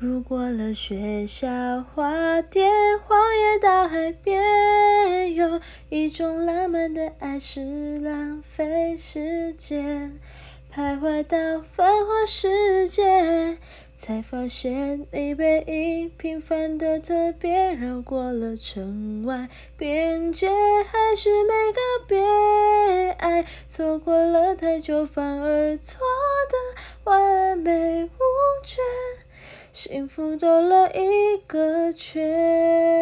路过了学校花店，荒野到海边，有一种浪漫的爱是浪费时间，徘徊到繁华世界。才发现你背影平凡的特别，绕过了城外边界，还是没告别。爱错过了太久，反而错的完美无，幸福兜了一个圈。